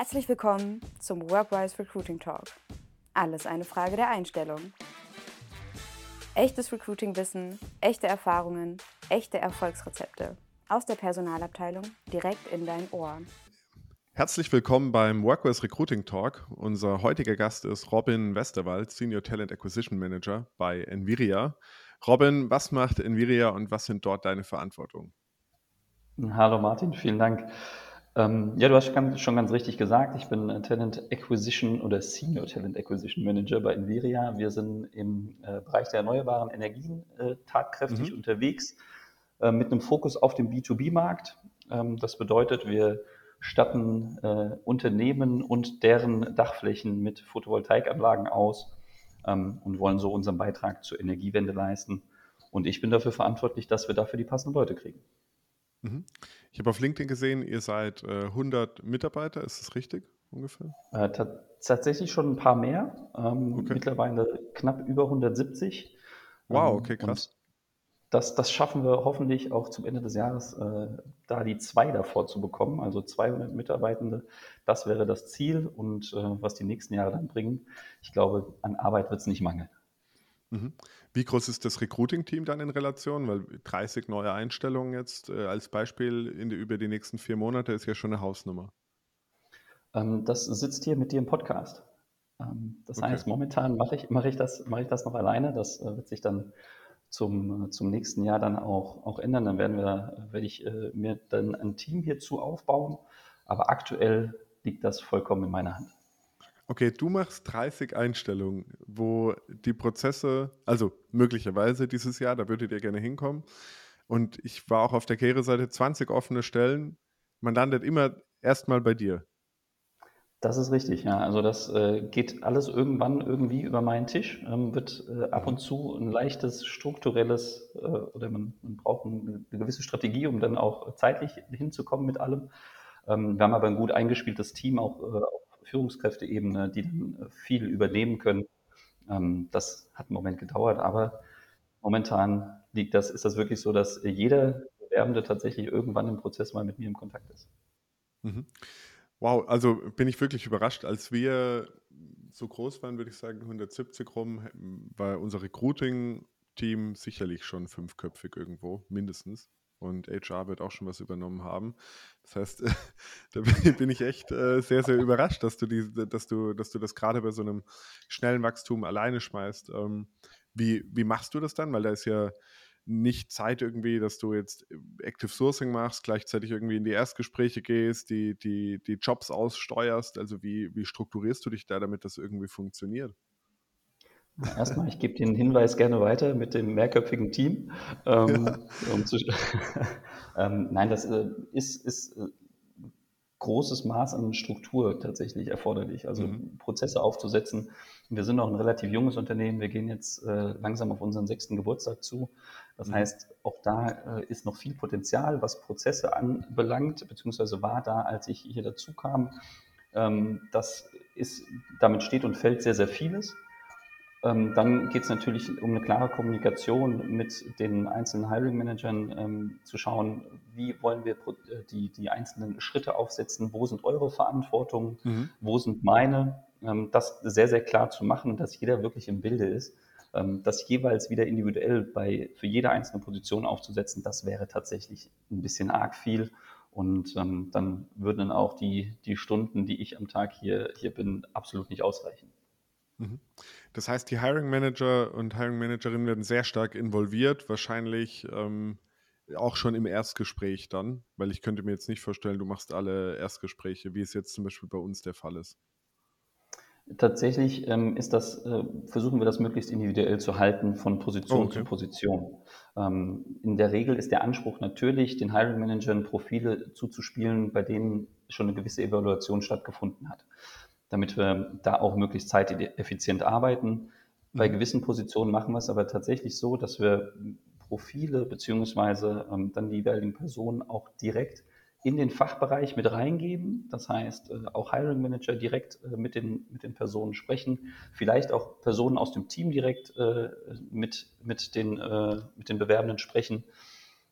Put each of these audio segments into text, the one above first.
Herzlich willkommen zum Workwise Recruiting Talk. Alles eine Frage der Einstellung. Echtes Recruiting-Wissen, echte Erfahrungen, echte Erfolgsrezepte. Aus der Personalabteilung direkt in dein Ohr. Herzlich willkommen beim Workwise Recruiting Talk. Unser heutiger Gast ist Robin Westerwald, Senior Talent Acquisition Manager bei Enviria. Robin, was macht Enviria und was sind dort deine Verantwortungen? Hallo Martin, vielen Dank. Ähm, ja, du hast schon ganz richtig gesagt, ich bin Talent Acquisition oder Senior Talent Acquisition Manager bei Enviria. Wir sind im äh, Bereich der erneuerbaren Energien äh, tatkräftig mhm. unterwegs, äh, mit einem Fokus auf den B2B-Markt. Ähm, das bedeutet, wir statten äh, Unternehmen und deren Dachflächen mit Photovoltaikanlagen aus ähm, und wollen so unseren Beitrag zur Energiewende leisten. Und ich bin dafür verantwortlich, dass wir dafür die passenden Leute kriegen. Mhm. Ich habe auf LinkedIn gesehen, ihr seid äh, 100 Mitarbeiter, ist das richtig ungefähr? Äh, tatsächlich schon ein paar mehr, ähm, okay. mittlerweile knapp über 170. Wow, ähm, okay, krass. Das, das, schaffen wir hoffentlich auch zum Ende des Jahres, äh, da die zwei davor zu bekommen, also 200 Mitarbeitende. Das wäre das Ziel und äh, was die nächsten Jahre dann bringen. Ich glaube, an Arbeit wird es nicht mangeln. Mhm. Wie groß ist das Recruiting-Team dann in Relation? Weil 30 neue Einstellungen jetzt äh, als Beispiel in über die nächsten vier Monate ist ja schon eine Hausnummer. Ähm, das sitzt hier mit dir im Podcast. Ähm, das okay. heißt, momentan mache ich, mache, ich das, mache ich das noch alleine. Das äh, wird sich dann zum, zum nächsten Jahr dann auch, auch ändern. Dann werden wir, werde ich äh, mir dann ein Team hierzu aufbauen. Aber aktuell liegt das vollkommen in meiner Hand. Okay, du machst 30 Einstellungen, wo die Prozesse, also möglicherweise dieses Jahr, da würdet ihr gerne hinkommen. Und ich war auch auf der Karriereseite 20 offene Stellen. Man landet immer erstmal bei dir. Das ist richtig, ja. Also das äh, geht alles irgendwann irgendwie über meinen Tisch, ähm, wird äh, ab und zu ein leichtes strukturelles äh, oder man, man braucht eine, gewisse Strategie, um dann auch zeitlich hinzukommen mit allem. Ähm, wir haben aber ein gut eingespieltes Team auch, äh, auch Führungskräfteebene, die dann äh, viel übernehmen können. Ähm, das hat einen Moment gedauert, aber momentan liegt das, ist das wirklich so, dass jeder Bewerbende tatsächlich irgendwann im Prozess mal mit mir im Kontakt ist. Mhm. Wow, also bin ich wirklich überrascht. Als wir so groß waren, würde ich sagen 170 rum, war unser Recruiting-Team sicherlich schon fünfköpfig irgendwo, mindestens und HR wird auch schon was übernommen haben. Das heißt, da bin ich echt äh, sehr, sehr überrascht, dass du, die, dass, du, dass du das gerade bei so einem schnellen Wachstum alleine schmeißt. Ähm, wie, wie machst du das dann? Weil da ist ja nicht Zeit irgendwie, dass du jetzt Active Sourcing machst, gleichzeitig irgendwie in die Erstgespräche gehst, die, die, die Jobs aussteuerst. Also wie, wie strukturierst du dich da, damit das irgendwie funktioniert? Erstmal, ich gebe den Hinweis gerne weiter mit dem mehrköpfigen Team. Ähm, ja. um zu, ähm, nein, das äh, ist, ist äh, großes Maß an Struktur tatsächlich erforderlich, also mhm. Prozesse aufzusetzen. Wir sind noch ein relativ junges Unternehmen. Wir gehen jetzt äh, langsam auf unseren sechsten Geburtstag zu. Das mhm. heißt, auch da äh, ist noch viel Potenzial, was Prozesse anbelangt, beziehungsweise war da, als ich hier dazu kam. Ähm, das ist, damit steht und fällt sehr, sehr vieles. Ähm, dann geht es natürlich um eine klare Kommunikation mit den einzelnen Hiring Managern, ähm, zu schauen, wie wollen wir äh, die, die einzelnen Schritte aufsetzen, wo sind eure Verantwortungen, mhm. wo sind meine, ähm, das sehr, sehr klar zu machen, dass jeder wirklich im Bilde ist. Ähm, das jeweils wieder individuell bei, für jede einzelne Position aufzusetzen, das wäre tatsächlich ein bisschen arg viel. Und ähm, dann würden dann auch die, die Stunden, die ich am Tag hier, hier bin, absolut nicht ausreichen. Mhm. Das heißt, die Hiring Manager und Hiring Managerinnen werden sehr stark involviert, wahrscheinlich ähm, auch schon im Erstgespräch dann, weil ich könnte mir jetzt nicht vorstellen, du machst alle Erstgespräche, wie es jetzt zum Beispiel bei uns der Fall ist. Tatsächlich ähm, ist das, äh, versuchen wir das möglichst individuell zu halten von Position oh, okay. zu Position. Ähm, in der Regel ist der Anspruch natürlich, den Hiring Managern Profile zuzuspielen, bei denen schon eine gewisse Evaluation stattgefunden hat damit wir da auch möglichst zeiteffizient arbeiten. Bei mhm. gewissen Positionen machen wir es aber tatsächlich so, dass wir Profile beziehungsweise ähm, dann die jeweiligen Personen auch direkt in den Fachbereich mit reingeben. Das heißt, äh, auch Hiring Manager direkt äh, mit, den, mit den Personen sprechen, vielleicht auch Personen aus dem Team direkt äh, mit, mit, den, äh, mit den Bewerbenden sprechen.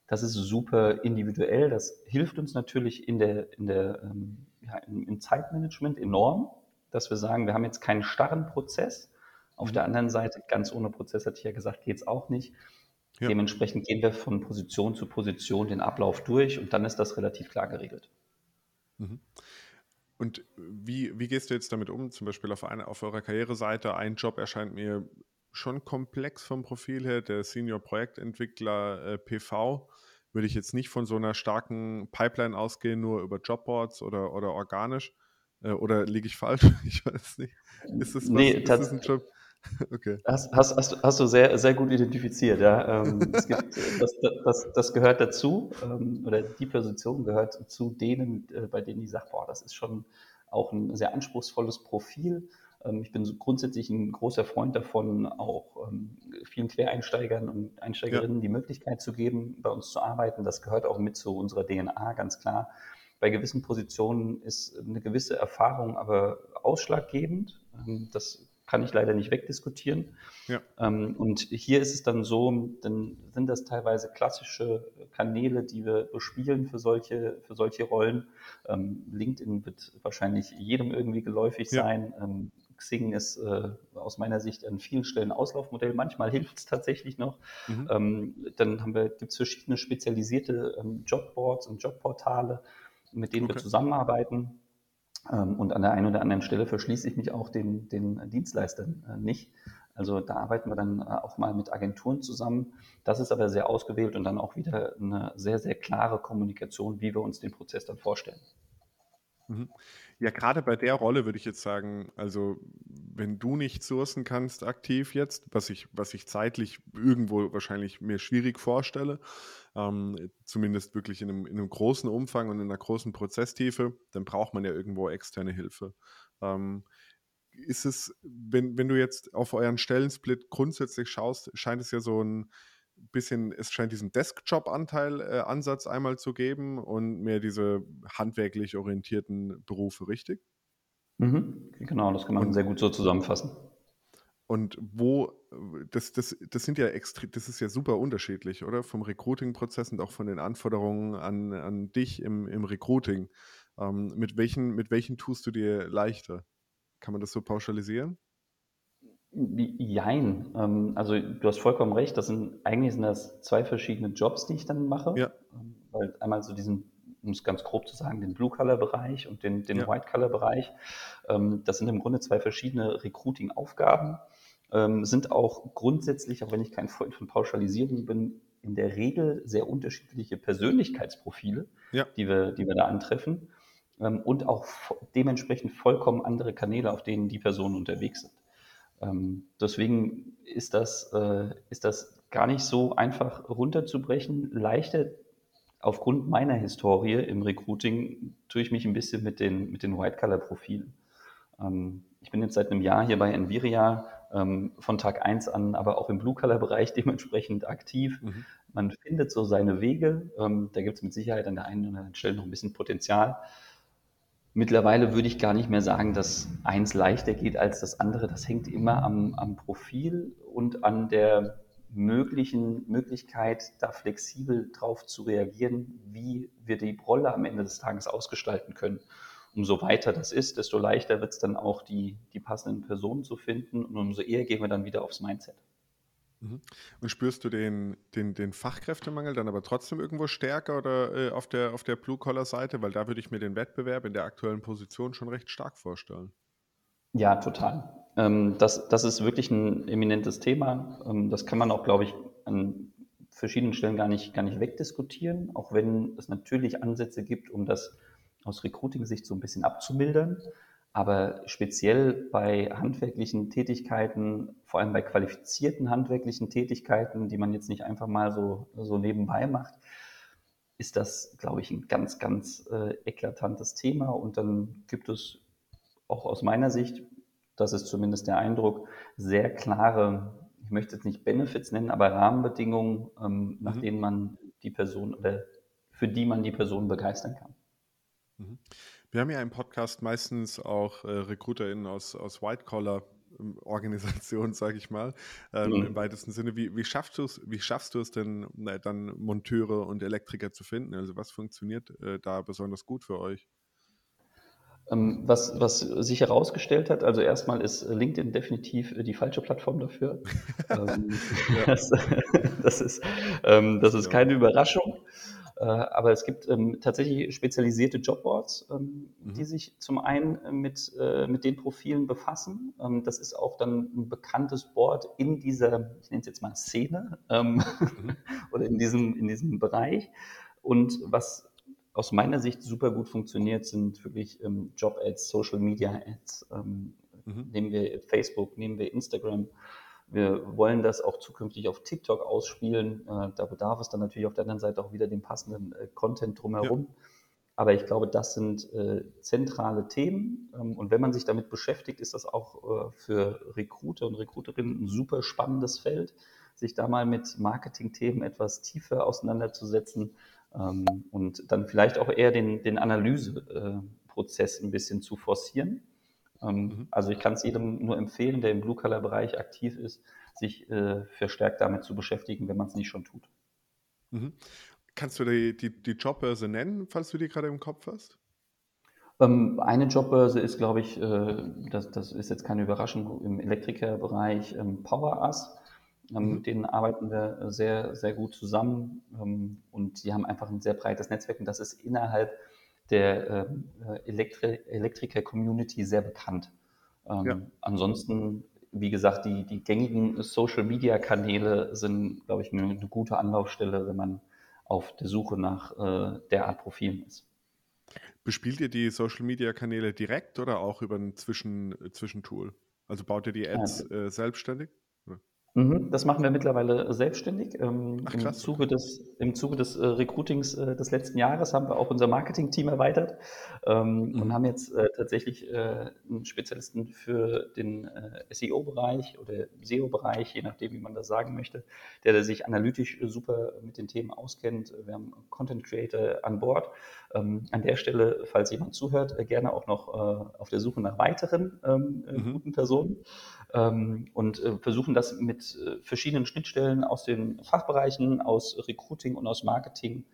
Das ist super individuell. Das hilft uns natürlich in der, in der ähm, ja, im, im, Zeitmanagement enorm, dass wir sagen, wir haben jetzt keinen starren Prozess. Auf mhm. der anderen Seite, ganz ohne Prozess, hatte ich ja gesagt, geht es auch nicht. Ja. Dementsprechend gehen wir von Position zu Position den Ablauf durch und dann ist das relativ klar geregelt. Mhm. Und wie, wie gehst du jetzt damit um? Zum Beispiel auf, eine, auf eurer Karriereseite, ein Job erscheint mir schon komplex vom Profil her, der Senior Projektentwickler äh, PV. Würde ich jetzt nicht von so einer starken Pipeline ausgehen, nur über Jobboards oder, oder organisch. Äh, oder liege ich falsch? Ich weiß nicht. Ist das, was, nee, ist das ein Job? Okay. Hast, hast, hast, hast, du sehr, sehr gut identifiziert, ja. Ähm, gibt, das, das, das, gehört dazu, ähm, oder die Position gehört zu denen, äh, bei denen ich sage, boah, das ist schon auch ein sehr anspruchsvolles Profil. Ähm, ich bin so grundsätzlich ein großer Freund davon, auch vielen Quereinsteigern und Einsteigerinnen ja. die Möglichkeit zu geben, bei uns zu arbeiten. Das gehört auch mit zu unserer DNA, ganz klar. Bei gewissen Positionen ist eine gewisse Erfahrung aber ausschlaggebend. Ähm, das kann ich leider nicht wegdiskutieren. Ja. Ähm, und hier ist es dann so, dann sind das teilweise klassische Kanäle, die wir bespielen für solche, für solche Rollen. Ähm, LinkedIn wird wahrscheinlich jedem irgendwie geläufig ja. sein. Xing ist äh, aus meiner Sicht an vielen Stellen Auslaufmodell. Manchmal hilft es tatsächlich noch. Mhm. Dann haben wir, gibt es verschiedene spezialisierte Jobboards und Jobportale, mit denen okay. wir zusammenarbeiten. Ähm, und an der einen oder anderen Stelle verschließe ich mich auch den, den Dienstleistern äh, nicht. Also da arbeiten wir dann äh, auch mal mit Agenturen zusammen. Das ist aber sehr ausgewählt und dann auch wieder eine sehr, sehr klare Kommunikation, wie wir uns den Prozess dann vorstellen. Mhm. Ja, gerade bei der Rolle würde ich jetzt sagen, also wenn du nicht sourcen kannst aktiv jetzt, was ich, was ich zeitlich irgendwo wahrscheinlich mir schwierig vorstelle, ähm, zumindest wirklich in einem, in einem großen Umfang und in einer großen Prozesstiefe, dann braucht man ja irgendwo externe Hilfe. Ähm, ist es, wenn, wenn du jetzt auf euren Stellensplit grundsätzlich schaust, scheint es ja so ein bisschen, es scheint diesen Desk-Job-Anteil, äh, einmal zu geben und mehr diese handwerklich orientierten Berufe, richtig? Mhm, genau, das kann man und, sehr gut so zusammenfassen. Und wo, das, das, das sind ja extrem, das ist ja super unterschiedlich, oder? Vom Recruiting-Prozess und auch von den Anforderungen an, an dich im, im Recruiting. Ähm, mit, welchen, mit welchen tust du dir leichter? Kann man das so pauschalisieren? Jein. Ähm, also du hast vollkommen recht, das sind eigentlich sind das zwei verschiedene Jobs, die ich dann mache. Ja. Ähm, weil einmal so diesen, um es ganz grob zu sagen, den Blue-Color-Bereich und den, den ja. White-Color-Bereich. Ähm, das sind im Grunde zwei verschiedene Recruiting-Aufgaben. Sind auch grundsätzlich, auch wenn ich kein Freund von Pauschalisierung bin, in der Regel sehr unterschiedliche Persönlichkeitsprofile, ja. die, wir, die wir da antreffen. Und auch dementsprechend vollkommen andere Kanäle, auf denen die Personen unterwegs sind. Ähm, deswegen ist das, äh, ist das gar nicht so einfach runterzubrechen. Leichter aufgrund meiner Historie im Recruiting tue ich mich ein bisschen mit den, mit den White-Color-Profilen. Ähm, ich bin jetzt seit einem Jahr hier bei Enviria, ähm, von Tag 1 an, aber auch im Blue-Color-Bereich dementsprechend aktiv. Mhm. Man findet so seine Wege. Ähm, da gibt es mit Sicherheit an der einen oder anderen Stelle noch ein bisschen Potenzial. Mittlerweile würde ich gar nicht mehr sagen, dass eins leichter geht als das andere. Das hängt immer am, am Profil und an der möglichen Möglichkeit, da flexibel drauf zu reagieren, wie wir die Rolle am Ende des Tages ausgestalten können. Umso weiter das ist, desto leichter wird es dann auch, die, die passenden Personen zu finden und umso eher gehen wir dann wieder aufs Mindset. Mhm. Und spürst du den, den, den Fachkräftemangel dann aber trotzdem irgendwo stärker oder äh, auf der, auf der Blue-Collar-Seite? Weil da würde ich mir den Wettbewerb in der aktuellen Position schon recht stark vorstellen. Ja, total. Ähm, das, das ist wirklich ein eminentes Thema. Ähm, das kann man auch, glaube ich, an verschiedenen Stellen gar nicht, gar nicht wegdiskutieren, auch wenn es natürlich Ansätze gibt, um das aus Recruiting-Sicht so ein bisschen abzumildern. Aber speziell bei handwerklichen Tätigkeiten, vor allem bei qualifizierten handwerklichen Tätigkeiten, die man jetzt nicht einfach mal so, so nebenbei macht, ist das, glaube ich, ein ganz, ganz äh, eklatantes Thema. Und dann gibt es auch aus meiner Sicht, das ist zumindest der Eindruck, sehr klare, ich möchte jetzt nicht Benefits nennen, aber Rahmenbedingungen, ähm, nach mhm. denen man die Person oder für die man die Person begeistern kann. Mhm. Wir haben ja im Podcast meistens auch äh, RecruiterInnen aus, aus White-Collar-Organisationen, sage ich mal, ähm, mhm. im weitesten Sinne. Wie, wie, schaffst du es, wie schaffst du es denn, na, dann Monteure und Elektriker zu finden? Also was funktioniert äh, da besonders gut für euch? Ähm, was, was sich herausgestellt hat, also erstmal ist LinkedIn definitiv die falsche Plattform dafür. Ähm, das, das, ist, ähm, das ist keine Überraschung. Äh, aber es gibt tatsächlich spezialisierte Jobboards, mhm. die sich zum einen mit, äh, mit den Profilen befassen. das ist auch dann ein bekanntes Board in dieser, ich nenne es jetzt mal Szene mhm. oder in diesem, in diesem Bereich. Und was aus meiner Sicht super gut funktioniert, sind wirklich ähm, Job-Ads, Social-Media-Ads. Ähm, mhm. Nehmen wir Facebook, nehmen wir Instagram. Wir wollen das auch zukünftig auf TikTok ausspielen. Äh, da bedarf es dann natürlich auf der anderen Seite auch wieder den passenden äh, Content drumherum. Ja. Aber ich glaube, das sind äh, zentrale Themen. Ähm, und wenn man sich damit beschäftigt, ist das auch äh, für Recruiter und Recruiterinnen ein super spannendes Feld, sich da mal mit Marketing-Themen etwas tiefer auseinanderzusetzen ähm, und dann vielleicht auch eher den, den Analyseprozess ein bisschen zu forcieren. Ähm, mhm. Also ich kann es jedem nur empfehlen, der im Blue-Color-Bereich aktiv ist, sich äh, verstärkt damit zu beschäftigen, wenn man es nicht schon tut. Mhm. Kannst du die, die, die Jobbörse nennen, falls du die gerade im Kopf hast? Ähm, eine Jobbörse ist, glaube ich, äh, das, das ist jetzt keine Überraschung im Elektrikerbereich, ähm, PowerUs. Ähm, mhm. Mit denen arbeiten wir sehr, sehr gut zusammen und die haben einfach ein sehr breites Netzwerk und das ist innerhalb der ähm, Elektri Elektriker-Community sehr bekannt. Ja. Ansonsten, wie gesagt, die, die gängigen Social-Media-Kanäle sind, glaube ich, eine, eine, gute Anlaufstelle, wenn man auf der Suche nach äh, derart Profilen ist. Bespielt ihr die Social-Media-Kanäle direkt oder auch über ein Zwischen, Zwischentool? Also baut ihr die Ads ja. äh, selbstständig? Mhm, das machen wir mittlerweile selbstständig. Ähm, Ach, Im Zuge des, im Zuge des äh, Recruitings äh, des letzten Jahres haben wir auch unser Marketing-Team erweitert ähm, mhm. und haben jetzt äh, tatsächlich äh, einen Spezialisten für den äh, SEO-Bereich oder SEO-Bereich, je nachdem, wie man das sagen möchte, der, der sich analytisch super mit den Themen auskennt. Wir haben Content Creator an Bord. Ähm, an der Stelle, falls jemand zuhört, äh, gerne auch noch auf der Suche nach weiteren ähm, mhm. guten Personen und äh, versuchen das mit äh, verschiedenen Schnittstellen aus den Fachbereichen, aus Recruiting und aus Marketing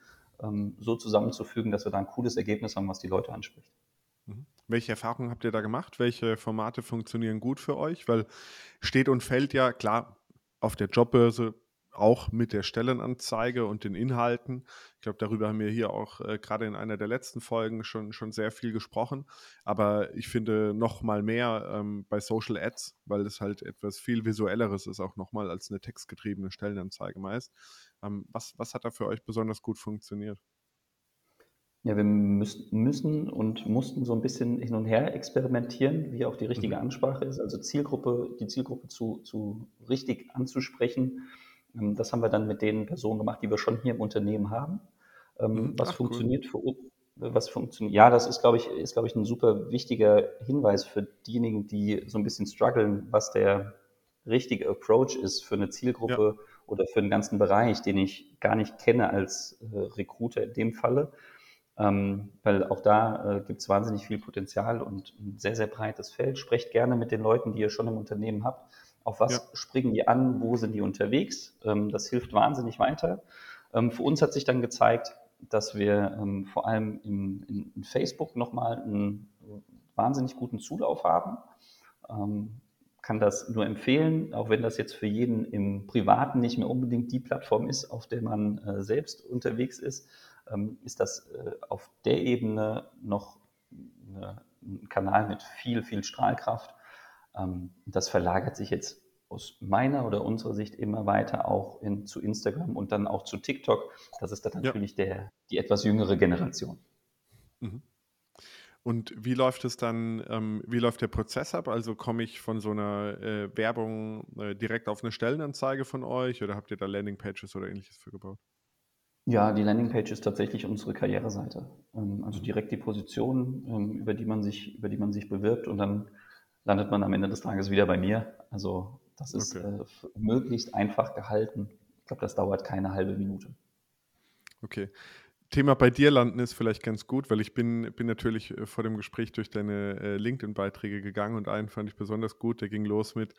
ähm, so zusammenzufügen, dass wir da ein cooles Ergebnis haben, was die Leute anspricht. Mhm. Welche Erfahrungen habt ihr da gemacht? Welche Formate funktionieren gut für euch? Weil steht und fällt ja klar auf der Jobbörse auch mit der Stellenanzeige und den Inhalten. Ich glaube, darüber haben wir hier auch äh, gerade in einer der letzten Folgen schon, schon sehr viel gesprochen. Aber ich finde noch mal mehr ähm, bei Social Ads, weil es halt etwas viel visuelleres ist, auch noch mal als eine textgetriebene Stellenanzeige meist. Ähm, was, was hat da für euch besonders gut funktioniert? Ja, wir müssen, müssen und mussten so ein bisschen hin und her experimentieren, wie auch die richtige mhm. Ansprache ist, also Zielgruppe, die Zielgruppe zu, zu richtig anzusprechen das haben wir dann mit den Personen gemacht, die wir schon hier im Unternehmen haben. Ähm, mhm. Was Ach, funktioniert cool. für uns? Was funktioniert? Ja, das ist, glaube ich, ist, glaube ich, ein super wichtiger Hinweis für diejenigen, die so ein bisschen strugglen, was der richtige Approach ist für eine Zielgruppe ja. oder für einen ganzen Bereich, den ich gar nicht kenne als äh, Recruiter in dem Falle. Ähm, weil auch da äh, gibt es wahnsinnig viel Potenzial und ein sehr, sehr breites Feld. Sprecht gerne mit den Leuten, die ihr schon im Unternehmen habt auf was ja. springen die an? Wo sind die unterwegs? Ähm, das hilft wahnsinnig weiter. Ähm, für uns hat sich dann gezeigt, dass wir ähm, vor allem in, in Facebook nochmal einen wahnsinnig guten Zulauf haben. kann das nur empfehlen, auch wenn das jetzt für jeden im Privaten nicht mehr unbedingt die Plattform ist, auf der man äh, selbst unterwegs ist, ist das äh, auf der Ebene noch ein Kanal mit viel, viel Strahlkraft ähm, das verlagert sich jetzt aus meiner oder unserer Sicht immer weiter auch in, zu Instagram und dann auch zu TikTok. Das ist dann natürlich ja. der, die etwas jüngere Generation. Mhm. Und wie läuft es dann, ähm, wie läuft der Prozess ab? Also komme ich von so einer äh, Werbung äh, direkt auf eine Stellenanzeige von euch oder habt ihr da Landingpages oder ähnliches für gebaut? Ja, die Landingpage ist tatsächlich unsere Karriereseite. Ähm, also mhm. direkt die Position, ähm, über die man sich, über die man sich bewirbt und dann landet man am Ende des Tages wieder bei mir. Also das ist okay. äh, möglichst einfach gehalten. Ich glaube, das dauert keine halbe Minute. Okay. Thema bei dir landen ist vielleicht ganz gut, weil ich bin, bin natürlich äh, vor dem Gespräch durch deine äh, LinkedIn-Beiträge gegangen und einen fand ich besonders gut. Der ging los mit,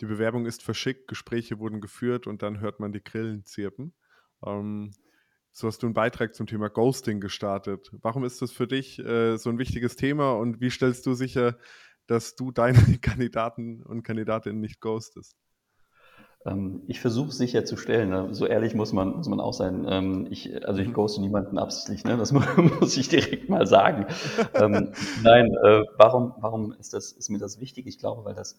die Bewerbung ist verschickt, Gespräche wurden geführt und dann hört man die Grillen zirpen. Ähm, so hast du einen Beitrag zum Thema Ghosting gestartet. Warum ist das für dich äh, so ein wichtiges Thema und wie stellst du sicher, dass du deine Kandidaten und Kandidatinnen nicht ghostest? Ähm, ich versuche sicherzustellen, ne? so ehrlich muss man, muss man auch sein. Ähm, ich, also ich mhm. ghoste niemanden absichtlich, ne? das muss ich direkt mal sagen. ähm, nein, äh, warum, warum ist, das, ist mir das wichtig? Ich glaube, weil das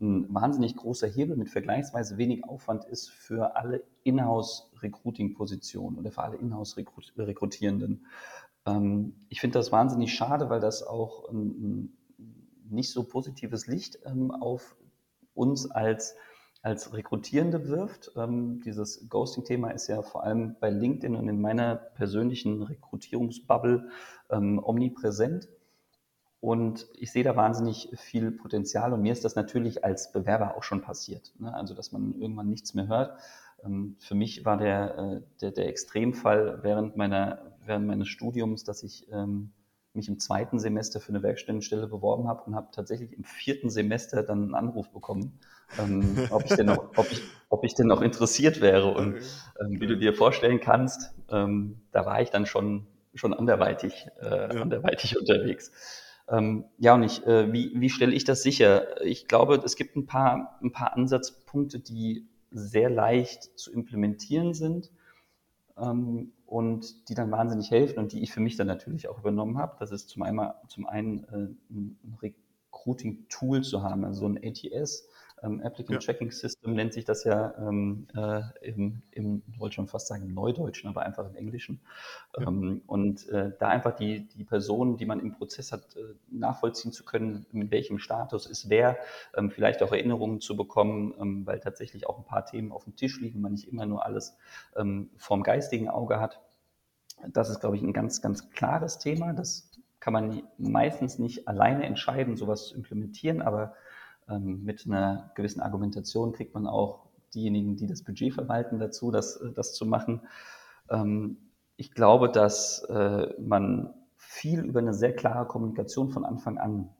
ein wahnsinnig großer Hebel mit vergleichsweise wenig Aufwand ist für alle Inhouse-Recruiting-Positionen oder für alle Inhouse-Rekrutierenden. Ähm, ich finde das wahnsinnig schade, weil das auch ein, nicht so positives Licht ähm, auf uns als als Rekrutierende wirft. Ähm, dieses Ghosting-Thema ist ja vor allem bei LinkedIn und in meiner persönlichen Rekrutierungsbubble ähm, omnipräsent. Und ich sehe da wahnsinnig viel Potenzial und mir ist das natürlich als Bewerber auch schon passiert. Ne? Also, dass man irgendwann nichts mehr hört. Ähm, für mich war der, äh, der, der Extremfall während, meiner, während meines Studiums, dass ich ähm, mich im zweiten Semester für eine Werkstättenstelle beworben habe und habe tatsächlich im vierten Semester dann einen Anruf bekommen, ähm, ob, ich denn noch, ob, ich, ob ich denn noch interessiert wäre. Und ähm, wie du dir vorstellen kannst, ähm, da war ich dann schon, schon anderweitig, äh, ja. anderweitig unterwegs. Ähm, ja, und ich, äh, wie, wie stelle ich das sicher? Ich glaube, es gibt ein paar, ein paar Ansatzpunkte, die sehr leicht zu implementieren sind ähm, und die dann wahnsinnig helfen und die ich für mich dann natürlich auch übernommen habe. Das ist zum einen, zum einen äh, ein Recruiting-Tool zu haben, also so ein ATS, ähm, Applicant ja. Tracking System nennt sich das ja ähm, äh, im, im, schon fast sagen im Neudeutschen, aber einfach im Englischen. Ja. Ähm, und äh, da einfach die, die Personen, die man im Prozess hat, äh, nachvollziehen zu können, mit welchem Status ist wer, ähm, vielleicht auch Erinnerungen zu bekommen, ähm, weil tatsächlich auch ein paar Themen auf dem Tisch liegen, man nicht immer nur alles ähm, vorm geistigen Auge hat. Das ist, glaube ich, ein ganz, ganz klares Thema. Das kann man meistens nicht alleine entscheiden, sowas zu implementieren, aber mit einer gewissen Argumentation kriegt man auch diejenigen, die das Budget verwalten, dazu, das, äh, das zu machen. Ähm, ich glaube, dass äh, man viel über eine sehr klare Kommunikation von Anfang an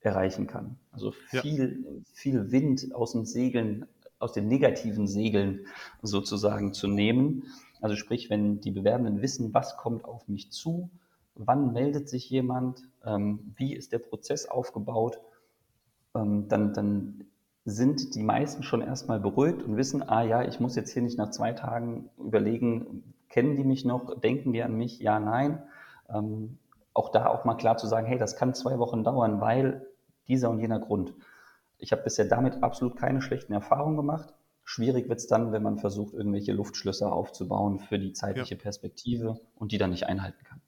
erreichen kann. Also viel, ja. viel Wind aus den Segeln, aus den negativen Segeln sozusagen zu nehmen. Also sprich, wenn die Bewerbenden wissen, was kommt auf mich zu, wann meldet sich jemand, ähm, wie ist der Prozess aufgebaut, ähm, dann, dann sind die meisten schon erstmal beruhigt und wissen, ah ja, ich muss jetzt hier nicht nach zwei Tagen überlegen, kennen die mich noch, denken die an mich, ja, nein. Ähm, auch da auch mal klar zu sagen, hey, das kann zwei Wochen dauern, weil dieser und jener Grund. Ich habe bisher damit absolut keine schlechten Erfahrungen gemacht. Schwierig wird es dann, wenn man versucht, irgendwelche Luftschlösser aufzubauen für die zeitliche ja. Perspektive und die dann nicht einhalten kann.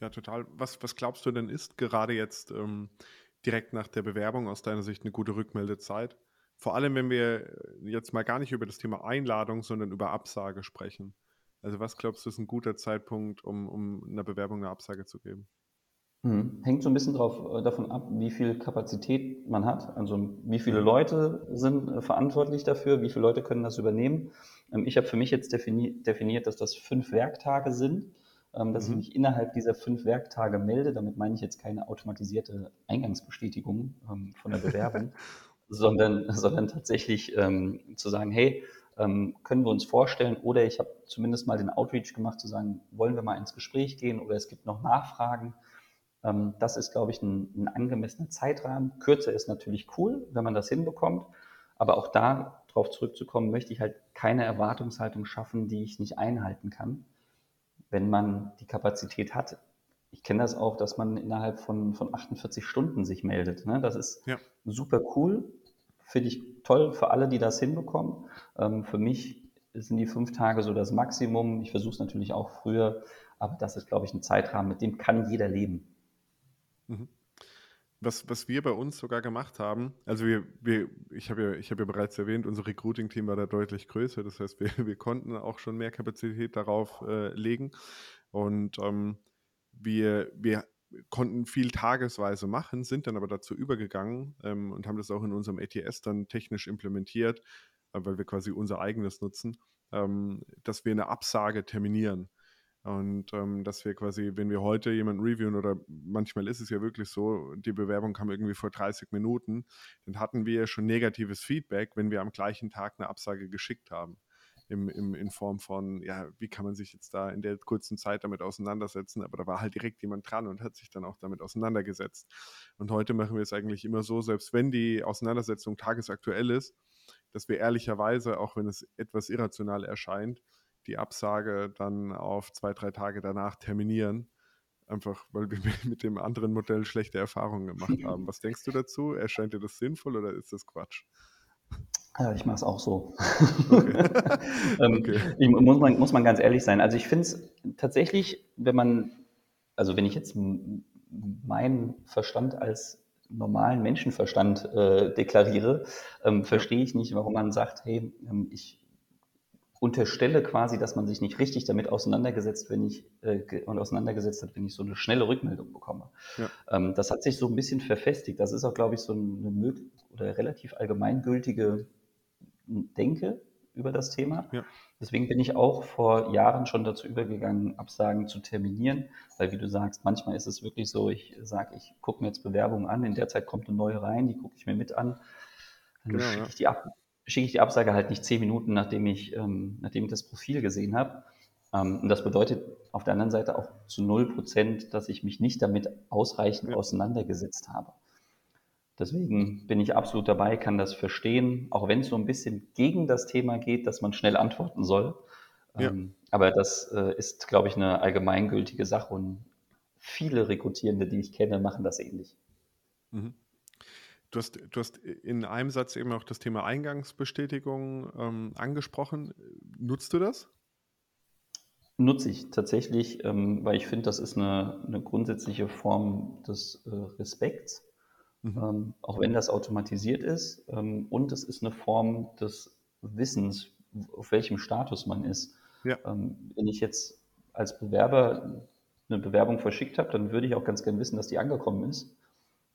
Ja, total. Was, was glaubst du denn ist gerade jetzt ähm, direkt nach der Bewerbung aus deiner Sicht eine gute Rückmeldezeit? Vor allem, wenn wir jetzt mal gar nicht über das Thema Einladung, sondern über Absage sprechen. Also was glaubst du, ist ein guter Zeitpunkt, um, um einer Bewerbung eine Absage zu geben? Hm. Hängt so ein bisschen drauf, äh, davon ab, wie viel Kapazität man hat. Also wie viele Leute sind äh, verantwortlich dafür, wie viele Leute können das übernehmen. Ähm, ich habe für mich jetzt defini definiert, dass das fünf Werktage sind dass mhm. ich mich innerhalb dieser fünf Werktage melde. Damit meine ich jetzt keine automatisierte Eingangsbestätigung ähm, von der Bewerbung, sondern, sondern tatsächlich ähm, zu sagen, hey, ähm, können wir uns vorstellen oder ich habe zumindest mal den Outreach gemacht, zu sagen, wollen wir mal ins Gespräch gehen oder es gibt noch Nachfragen. Ähm, das ist, glaube ich, ein, ein angemessener Zeitrahmen. Kürzer ist natürlich cool, wenn man das hinbekommt. Aber auch da darauf zurückzukommen, möchte ich halt keine Erwartungshaltung schaffen, die ich nicht einhalten kann wenn man die Kapazität hat. Ich kenne das auch, dass man innerhalb von, von 48 Stunden sich meldet. Ne? Das ist ja. super cool. Finde ich toll für alle, die das hinbekommen. Ähm, für mich sind die fünf Tage so das Maximum. Ich versuche es natürlich auch früher, aber das ist, glaube ich, ein Zeitrahmen, mit dem kann jeder leben. Mhm. Was, was wir bei uns sogar gemacht haben, also wir, wir ich habe ja, habe ja bereits erwähnt, unser Recruiting-Team war da deutlich größer. Das heißt, wir, wir konnten auch schon mehr Kapazität darauf äh, legen. Und ähm, wir, wir konnten viel tagesweise machen, sind dann aber dazu übergegangen ähm, und haben das auch in unserem ATS dann technisch implementiert, äh, weil wir quasi unser eigenes nutzen, ähm, dass wir eine Absage terminieren. Und ähm, dass wir quasi, wenn wir heute jemanden reviewen oder manchmal ist es ja wirklich so, die Bewerbung kam irgendwie vor 30 Minuten, dann hatten wir schon negatives Feedback, wenn wir am gleichen Tag eine Absage geschickt haben. im, im, in Form von, ja, wie kann man sich jetzt da in der kurzen Zeit damit auseinandersetzen? Aber da war halt direkt jemand dran und hat sich dann auch damit auseinandergesetzt. Und heute machen wir es eigentlich immer so, selbst wenn die Auseinandersetzung tagesaktuell ist, dass wir ehrlicherweise, auch wenn es etwas irrational erscheint, die Absage dann auf zwei, drei Tage danach terminieren. Einfach, weil wir mit dem anderen Modell schlechte Erfahrungen gemacht haben. Was denkst du dazu? Erscheint dir das sinnvoll oder ist das Quatsch? Ja, ich mache es auch so. Okay. ähm, okay. Ich, muss, man, muss man ganz ehrlich sein. Also ich finde es tatsächlich, wenn man, also wenn ich jetzt meinen Verstand als normalen Menschenverstand äh, deklariere, ähm, verstehe ich nicht, warum man sagt, hey, ähm, ich unterstelle quasi, dass man sich nicht richtig damit auseinandergesetzt, wenn ich äh, und auseinandergesetzt hat, wenn ich so eine schnelle Rückmeldung bekomme. Ja. Ähm, das hat sich so ein bisschen verfestigt. Das ist auch, glaube ich, so eine mögliche oder relativ allgemeingültige Denke über das Thema. Ja. Deswegen bin ich auch vor Jahren schon dazu übergegangen, Absagen zu terminieren, weil wie du sagst, manchmal ist es wirklich so, ich sage, ich gucke mir jetzt Bewerbungen an, in der Zeit kommt eine neue rein, die gucke ich mir mit an, dann genau, schicke ich die ab, schicke ich die Absage halt nicht zehn Minuten, nachdem ich, ähm, nachdem ich das Profil gesehen habe. Ähm, und das bedeutet auf der anderen Seite auch zu null Prozent, dass ich mich nicht damit ausreichend ja. auseinandergesetzt habe. Deswegen bin ich absolut dabei, kann das verstehen, auch wenn es so ein bisschen gegen das Thema geht, dass man schnell antworten soll. Ja. Ähm, aber das äh, ist, glaube ich, eine allgemeingültige Sache und viele Rekrutierende, die ich kenne, machen das ähnlich. Mhm. Du hast, du hast in einem Satz eben auch das Thema Eingangsbestätigung ähm, angesprochen. Nutzt du das? Nutze ich tatsächlich, ähm, weil ich finde, das ist eine, eine, grundsätzliche Form des äh, Respekts, mhm. ähm, auch wenn das automatisiert ist. Ähm, und es ist eine Form des Wissens, auf welchem Status man ist. Ja. Ähm, wenn ich jetzt als Bewerber eine Bewerbung verschickt habe, dann würde ich auch ganz gern wissen, dass die angekommen ist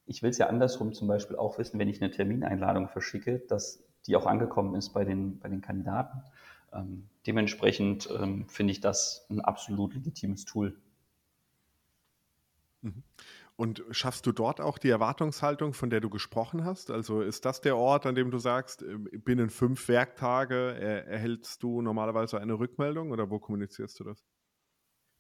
ich will es ja andersrum zum Beispiel auch wissen, wenn ich eine Termineinladung verschicke, dass die auch angekommen ist bei den, bei den Kandidaten. Ähm, dementsprechend ähm, finde ich das ein absolut legitimes Tool. Mhm. Und schaffst du dort auch die Erwartungshaltung, von der du gesprochen hast? Also ist das der Ort, an dem du sagst, äh, binnen fünf Werktage erhältst du normalerweise eine Rückmeldung oder wo kommunizierst du das?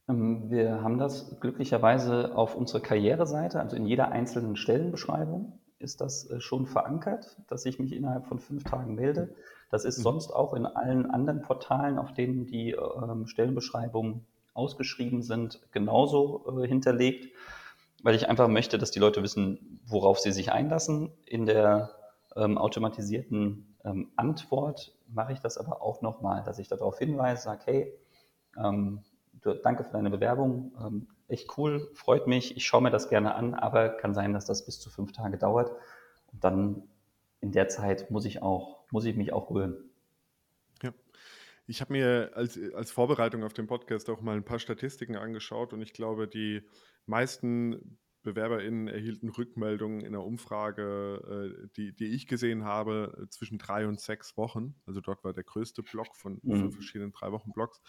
Ähm, wir haben das glücklicherweise auf unserer Karriereseite, also in jeder einzelnen Stellenbeschreibung ist das äh, schon verankert, dass ich mich innerhalb von fünf Tagen melde. Das ist mhm. sonst auch in allen anderen Portalen, auf denen die ähm, Stellenbeschreibungen ausgeschrieben sind, genauso äh, hinterlegt, weil ich einfach möchte, dass die Leute wissen, worauf sie sich einlassen. In der ähm, automatisierten ähm, Antwort mache ich das aber auch nochmal, dass ich darauf hinweise, sage, hey, ähm, danke für deine Bewerbung, ähm, echt cool, freut mich, ich schaue mir das gerne an, aber kann sein, dass das bis zu fünf Tage dauert. Und dann in der Zeit muss ich auch, muss ich mich auch rühren. Ja. Ich habe mir als, als Vorbereitung auf den Podcast auch mal ein paar Statistiken angeschaut und ich glaube, die meisten BewerberInnen erhielten Rückmeldungen in der Umfrage, äh, die, die ich gesehen habe, zwischen drei und sechs Wochen. Also dort war der größte Block von, mhm. von verschiedenen drei Wochen Blocks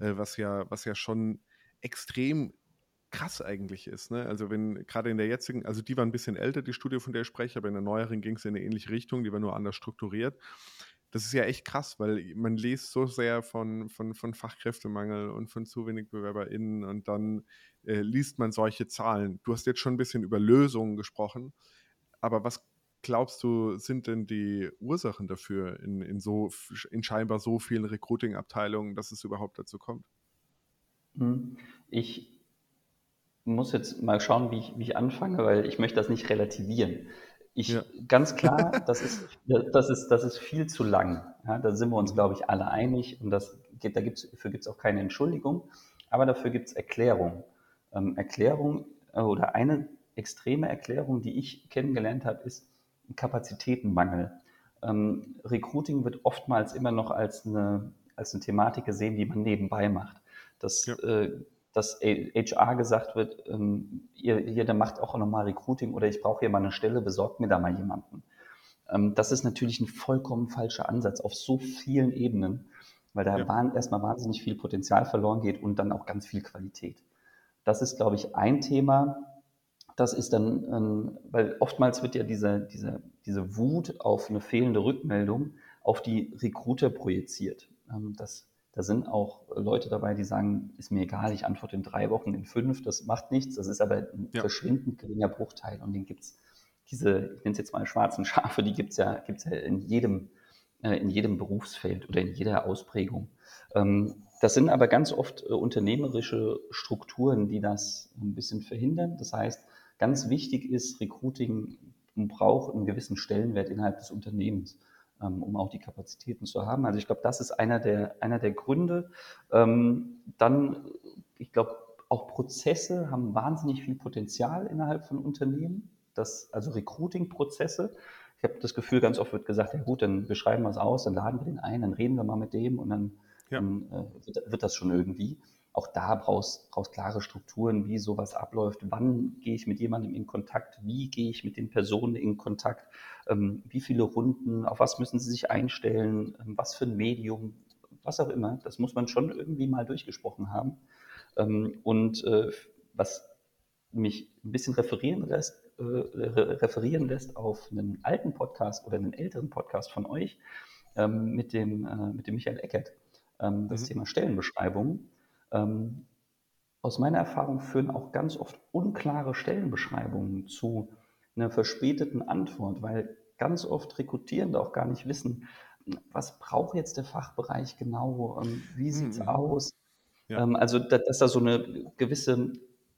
äh, was ja, was ja schon extrem krass eigentlich ist. Ne? Also wenn gerade in der jetzigen, also die war ein bisschen älter, die Studie, von der ich spreche, aber in der neueren ging es in eine ähnliche Richtung, die war nur anders strukturiert. Das ist ja echt krass, weil man liest so sehr von, von, von Fachkräftemangel und von zu wenig BewerberInnen und dann äh, liest man solche Zahlen. Du hast jetzt schon ein bisschen über Lösungen gesprochen, aber was glaubst du, sind denn die Ursachen dafür in, in, so, in scheinbar so vielen Recruiting-Abteilungen, dass es überhaupt dazu kommt? Hm, ich muss jetzt mal schauen, wie ich, wie ich anfange, weil ich möchte das nicht relativieren. Ich, ja. Ganz klar, das ist, das, ist, das ist viel zu lang. Ja, da sind wir uns, glaube ich, alle einig und das da gibt's, dafür gibt es auch keine Entschuldigung, aber dafür gibt es Erklärung. Ähm, Erklärung äh, oder eine extreme Erklärung, die ich kennengelernt habe, ist, Kapazitätenmangel. Ähm, Recruiting wird oftmals immer noch als eine, als eine Thematik gesehen, die man nebenbei macht. Dass, ja. äh, dass HR gesagt wird, ähm, ihr, ihr macht auch nochmal Recruiting oder ich brauche hier mal eine Stelle, besorgt mir da mal jemanden. Ähm, das ist natürlich ein vollkommen falscher Ansatz auf so vielen Ebenen, weil da ja. erstmal wahnsinnig viel Potenzial verloren geht und dann auch ganz viel Qualität. Das ist, glaube ich, ein Thema, das ist dann, ähm, weil oftmals wird ja diese, diese, diese Wut auf eine fehlende Rückmeldung auf die Recruiter projiziert. Ähm, das, da sind auch Leute dabei, die sagen, ist mir egal, ich antworte in drei Wochen, in fünf, das macht nichts. Das ist aber ein ja. verschwindend geringer Bruchteil. Und den gibt es, diese, ich nenne es jetzt mal schwarzen Schafe, die gibt es ja, gibt's ja in jedem, äh, in jedem Berufsfeld oder in jeder Ausprägung. Ähm, das sind aber ganz oft äh, unternehmerische Strukturen, die das ein bisschen verhindern. Das heißt, ganz wichtig ist, Recruiting braucht einen gewissen Stellenwert innerhalb des Unternehmens, ähm, um auch die Kapazitäten zu haben. Also ich glaube, das ist einer der, einer der Gründe. Ähm, dann, ich glaube, auch Prozesse haben wahnsinnig viel Potenzial innerhalb von Unternehmen. Das, also Recruiting-Prozesse. Ich habe das Gefühl, ganz oft wird gesagt, ja gut, dann beschreiben wir es aus, dann laden wir den ein, dann reden wir mal mit dem und dann ja. dann äh, wird, wird, das schon irgendwie. Auch da brauchst du klare Strukturen, wie sowas abläuft. Wann gehe ich mit jemandem in Kontakt? Wie gehe ich mit den Personen in Kontakt? Ähm, wie viele Runden? Auf was müssen sie sich einstellen? Ähm, was für ein Medium? Was auch immer. Das muss man schon irgendwie mal durchgesprochen haben. Ähm, und äh, was mich ein bisschen referieren lässt, äh, referieren lässt auf einen alten Podcast oder einen älteren Podcast von euch ähm, mit, dem, äh, mit dem Michael Eckert ähm, das mhm. Thema Stellenbeschreibung. Ähm, aus meiner Erfahrung führen auch ganz oft unklare Stellenbeschreibungen zu einer verspäteten Antwort, weil ganz oft Rekrutierende auch gar nicht wissen, was braucht jetzt der Fachbereich genau, ähm, wie sieht es mhm. aus. Ja. Ähm, also, dass da so eine gewisse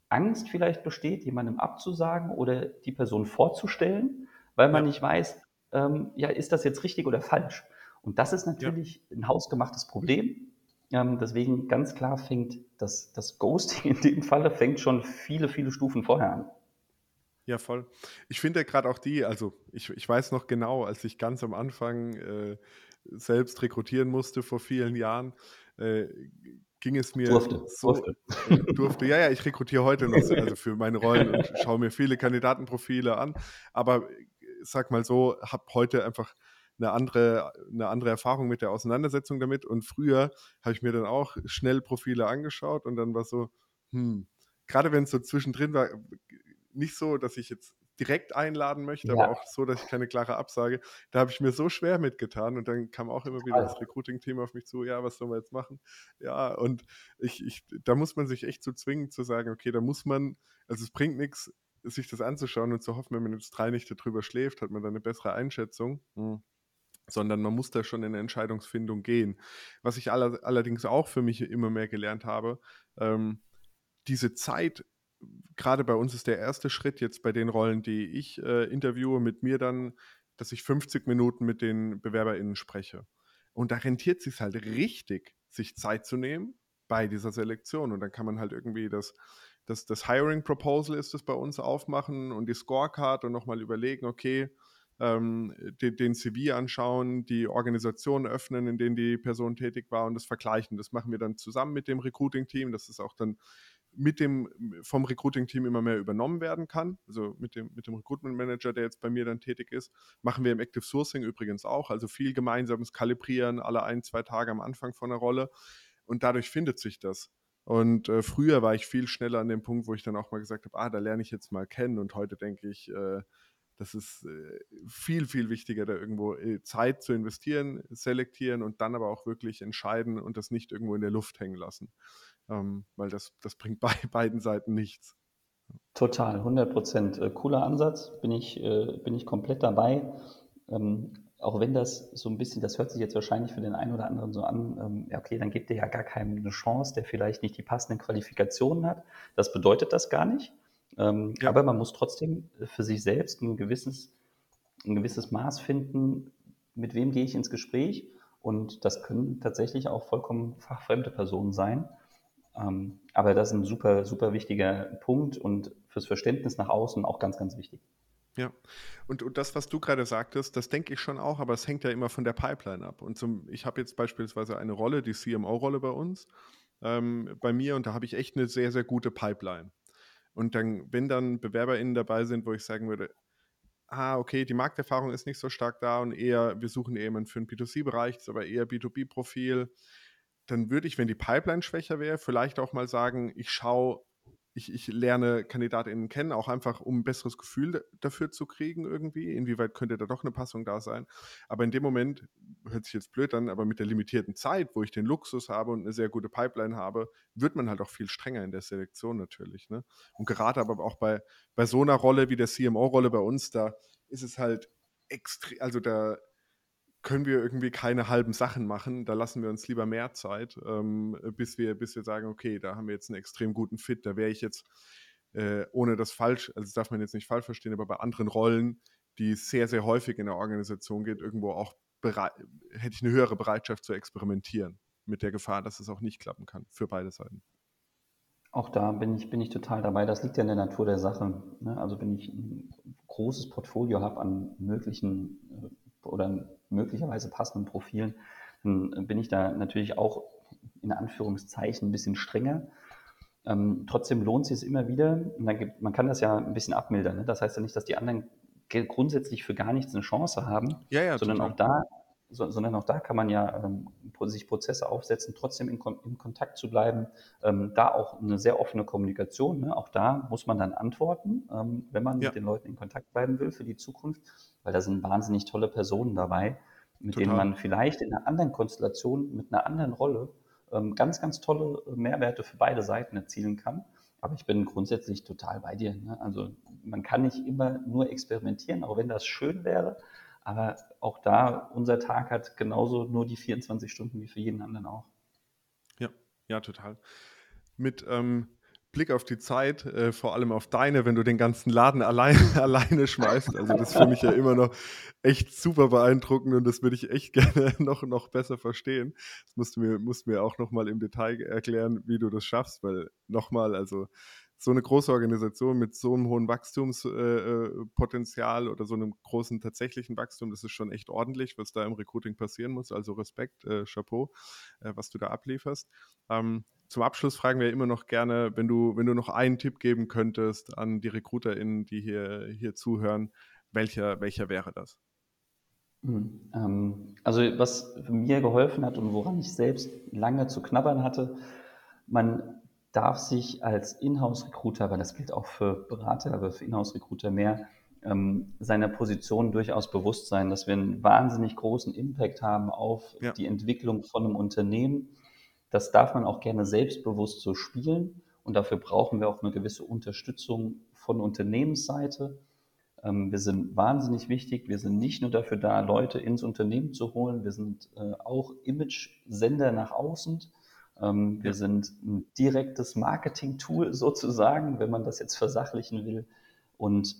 Angst vielleicht besteht, jemandem abzusagen oder die Person vorzustellen, weil man ja. nicht weiß, ähm, ja, ist das jetzt richtig oder falsch? Und das ist natürlich ja. ein hausgemachtes Problem. Ähm, deswegen ganz klar fängt das, das Ghosting in dem Falle fängt schon viele, viele Stufen vorher an. Ja, voll. Ich finde ja gerade auch die, also ich, ich weiß noch genau, als ich ganz am Anfang äh, selbst rekrutieren musste vor vielen Jahren, äh, ging es mir durfte, so, durfte. Äh, durfte. Ja, ja, ich rekrutiere heute noch, also für meine Rollen und schaue mir viele Kandidatenprofile an, aber äh, sag mal so, habe heute einfach eine andere, eine andere Erfahrung mit der Auseinandersetzung damit. Und früher habe ich mir dann auch schnell Profile angeschaut und dann war so, hm, gerade wenn es so zwischendrin war, nicht so, dass ich jetzt direkt einladen möchte, ja. aber auch so, dass ich keine klare Absage. Da habe ich mir so schwer mitgetan und dann kam auch immer wieder das Recruiting-Thema auf mich zu, ja, was sollen wir jetzt machen? Ja, und ich, ich, da muss man sich echt zu so zwingen zu sagen, okay, da muss man, also es bringt nichts, sich das anzuschauen und zu hoffen, wenn man jetzt drei Nächte drüber schläft, hat man dann eine bessere Einschätzung. Hm sondern man muss da schon in eine Entscheidungsfindung gehen. Was ich aller, allerdings auch für mich immer mehr gelernt habe, ähm, diese Zeit, gerade bei uns ist der erste Schritt jetzt bei den Rollen, die ich äh, interviewe, mit mir dann, dass ich 50 Minuten mit den BewerberInnen spreche. Und da rentiert es sich halt richtig, sich Zeit zu nehmen bei dieser Selektion. Und dann kann man halt irgendwie das, das, das Hiring Proposal ist das bei uns aufmachen und die Scorecard und nochmal überlegen, okay, ähm, den, den CV anschauen, die Organisation öffnen, in denen die Person tätig war und das vergleichen. Das machen wir dann zusammen mit dem Recruiting-Team. Das ist auch dann mit dem vom Recruiting-Team immer mehr übernommen werden kann. Also mit dem, mit dem Recruitment-Manager, der jetzt bei mir dann tätig ist, machen wir im Active Sourcing übrigens auch. Also viel gemeinsames Kalibrieren alle ein, zwei Tage am Anfang von der Rolle. Und dadurch findet sich das. Und äh, früher war ich viel schneller an dem Punkt, wo ich dann auch mal gesagt habe, ah, da lerne ich jetzt mal kennen. Und heute denke ich, äh, das ist äh, viel, viel wichtiger, da irgendwo äh, Zeit zu investieren, selektieren und dann aber auch wirklich entscheiden und das nicht irgendwo in der Luft hängen lassen. Ähm, weil das, das bringt bei beiden Seiten nichts. Total, 100 Prozent. Äh, cooler Ansatz, bin ich, bin ich komplett dabei. Ähm, auch wenn das so ein bisschen, das hört sich jetzt wahrscheinlich für den einen oder anderen so an, ähm, okay, dann gibt ihr ja gar keinem eine Chance, der vielleicht nicht die passenden Qualifikationen hat. Das bedeutet das gar nicht. Ähm, ja. Aber man muss trotzdem für sich selbst ein gewisses, ein gewisses Maß finden, mit wem gehe ich ins Gespräch. Und das können tatsächlich auch vollkommen fachfremde Personen sein. Ähm, aber das ist ein super, super wichtiger Punkt und fürs Verständnis nach außen auch ganz, ganz wichtig. Ja, und, und das, was du gerade sagtest, das denke ich schon auch, aber es hängt ja immer von der Pipeline ab. Und zum, ich habe jetzt beispielsweise eine Rolle, die CMO-Rolle bei uns, ähm, bei mir, und da habe ich echt eine sehr, sehr gute Pipeline. Und dann, wenn dann BewerberInnen dabei sind, wo ich sagen würde, ah, okay, die Markterfahrung ist nicht so stark da und eher, wir suchen jemanden für den B2C-Bereich, das ist aber eher B2B-Profil, dann würde ich, wenn die Pipeline schwächer wäre, vielleicht auch mal sagen, ich schaue ich, ich lerne KandidatInnen kennen, auch einfach, um ein besseres Gefühl dafür zu kriegen irgendwie. Inwieweit könnte da doch eine Passung da sein. Aber in dem Moment, hört sich jetzt blöd an, aber mit der limitierten Zeit, wo ich den Luxus habe und eine sehr gute Pipeline habe, wird man halt auch viel strenger in der Selektion natürlich. Ne? Und gerade aber auch bei, bei so einer Rolle wie der CMO-Rolle bei uns, da ist es halt extrem, also da können wir irgendwie keine halben Sachen machen. Da lassen wir uns lieber mehr Zeit, ähm, bis, wir, bis wir sagen, okay, da haben wir jetzt einen extrem guten Fit. Da wäre ich jetzt, äh, ohne das falsch, also das darf man jetzt nicht falsch verstehen, aber bei anderen Rollen, die sehr, sehr häufig in der Organisation geht, irgendwo auch hätte ich eine höhere Bereitschaft zu experimentieren, mit der Gefahr, dass es auch nicht klappen kann, für beide Seiten. Auch da bin ich, bin ich total dabei. Das liegt ja in der Natur der Sache. Ne? Also wenn ich ein großes Portfolio habe an möglichen äh, oder möglicherweise passenden Profilen, dann bin ich da natürlich auch in Anführungszeichen ein bisschen strenger. Ähm, trotzdem lohnt sich es immer wieder. Gibt, man kann das ja ein bisschen abmildern. Ne? Das heißt ja nicht, dass die anderen grundsätzlich für gar nichts eine Chance haben, ja, ja, sondern auch da sondern auch da kann man ja ähm, sich Prozesse aufsetzen, trotzdem in, in Kontakt zu bleiben, ähm, da auch eine sehr offene Kommunikation. Ne? Auch da muss man dann antworten, ähm, wenn man ja. mit den Leuten in Kontakt bleiben will für die Zukunft, weil da sind wahnsinnig tolle Personen dabei, mit Total. denen man vielleicht in einer anderen Konstellation, mit einer anderen Rolle ähm, ganz, ganz tolle Mehrwerte für beide Seiten erzielen kann. Aber ich bin grundsätzlich total bei dir. Ne? Also man kann nicht immer nur experimentieren, auch wenn das schön wäre. Aber auch da, unser Tag hat genauso nur die 24 Stunden wie für jeden anderen auch. Ja, ja, total. Mit ähm, Blick auf die Zeit, äh, vor allem auf deine, wenn du den ganzen Laden allein, alleine schmeißt. Also das finde ich ja immer noch echt super beeindruckend und das würde ich echt gerne noch, noch besser verstehen. Das musst du mir, musst mir auch nochmal im Detail erklären, wie du das schaffst, weil nochmal, also so eine große Organisation mit so einem hohen Wachstumspotenzial äh, äh oder so einem großen tatsächlichen Wachstum, das ist schon echt ordentlich, was da im Recruiting passieren muss. Also Respekt, äh, Chapeau, äh, was du da ablieferst. Ähm, zum Abschluss fragen wir immer noch gerne, wenn du, wenn du noch einen Tipp geben könntest an die RecruiterInnen, die hier, hier zuhören, welcher, welcher wäre das? Hm, ähm, also was mir geholfen hat und woran ich selbst lange zu knabbern hatte, man darf sich als Inhouse-Recruiter, aber das gilt auch für Berater, aber für Inhouse-Recruiter mehr, ähm, seiner Position durchaus bewusst sein, dass wir einen wahnsinnig großen Impact haben auf ja. die Entwicklung von einem Unternehmen. Das darf man auch gerne selbstbewusst so spielen und dafür brauchen wir auch eine gewisse Unterstützung von Unternehmensseite. Ähm, wir sind wahnsinnig wichtig. Wir sind nicht nur dafür da, Leute ins Unternehmen zu holen. Wir sind äh, auch Image-Sender nach außen. Ähm, wir sind ein direktes Marketing-Tool sozusagen, wenn man das jetzt versachlichen will. Und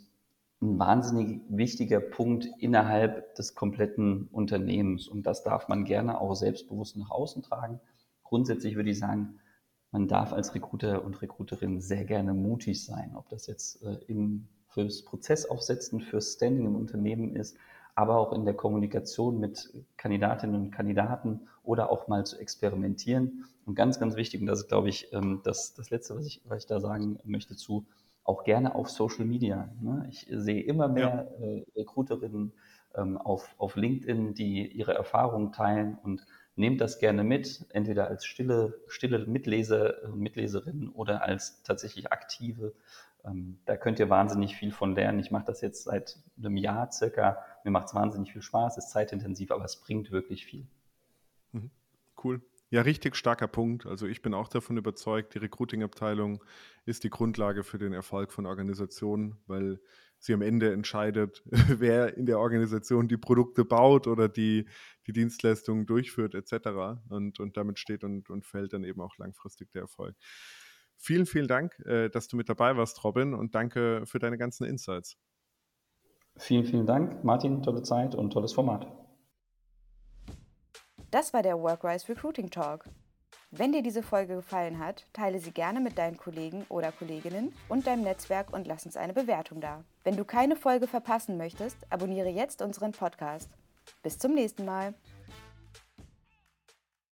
ein wahnsinnig wichtiger Punkt innerhalb des kompletten Unternehmens. Und das darf man gerne auch selbstbewusst nach außen tragen. Grundsätzlich würde ich sagen, man darf als Recruiter und Recruiterin sehr gerne mutig sein, ob das jetzt äh, im, fürs Prozessaufsetzen, fürs Standing im Unternehmen ist, aber auch in der Kommunikation mit Kandidatinnen und Kandidaten oder auch mal zu experimentieren. Und ganz, ganz wichtig, und das ist, glaube ich, ähm, das, das Letzte, was ich, was ich da sagen möchte zu, auch gerne auf Social Media. Ne? Ich sehe immer mehr ja. äh, Recruiterinnen ähm, auf, auf LinkedIn, die ihre Erfahrungen teilen und nehmt das gerne mit, entweder als stille, stille Mitleser, Mitleserin oder als tatsächlich aktive ähm, da könnt ihr wahnsinnig viel von lernen. Ich mache das jetzt seit einem Jahr circa. Mir macht es wahnsinnig viel Spaß, ist zeitintensiv, aber es bringt wirklich viel. Mhm. Cool. Ja, richtig starker Punkt. Also ich bin auch davon überzeugt, die Recruiting-Abteilung ist die Grundlage für den Erfolg von Organisationen, weil sie am Ende entscheidet, wer in der Organisation die Produkte baut oder die, die Dienstleistungen durchführt etc. Und, und damit steht und, und fällt dann eben auch langfristig der Erfolg. Vielen, vielen Dank, äh, dass du mit dabei warst, Robin, und danke für deine ganzen Insights. Vielen, vielen Dank, Martin. Tolle Zeit und tolles Format. Das war der Workrise Recruiting Talk. Wenn dir diese Folge gefallen hat, teile sie gerne mit deinen Kollegen oder Kolleginnen und deinem Netzwerk und lass uns eine Bewertung da. Wenn du keine Folge verpassen möchtest, abonniere jetzt unseren Podcast. Bis zum nächsten Mal.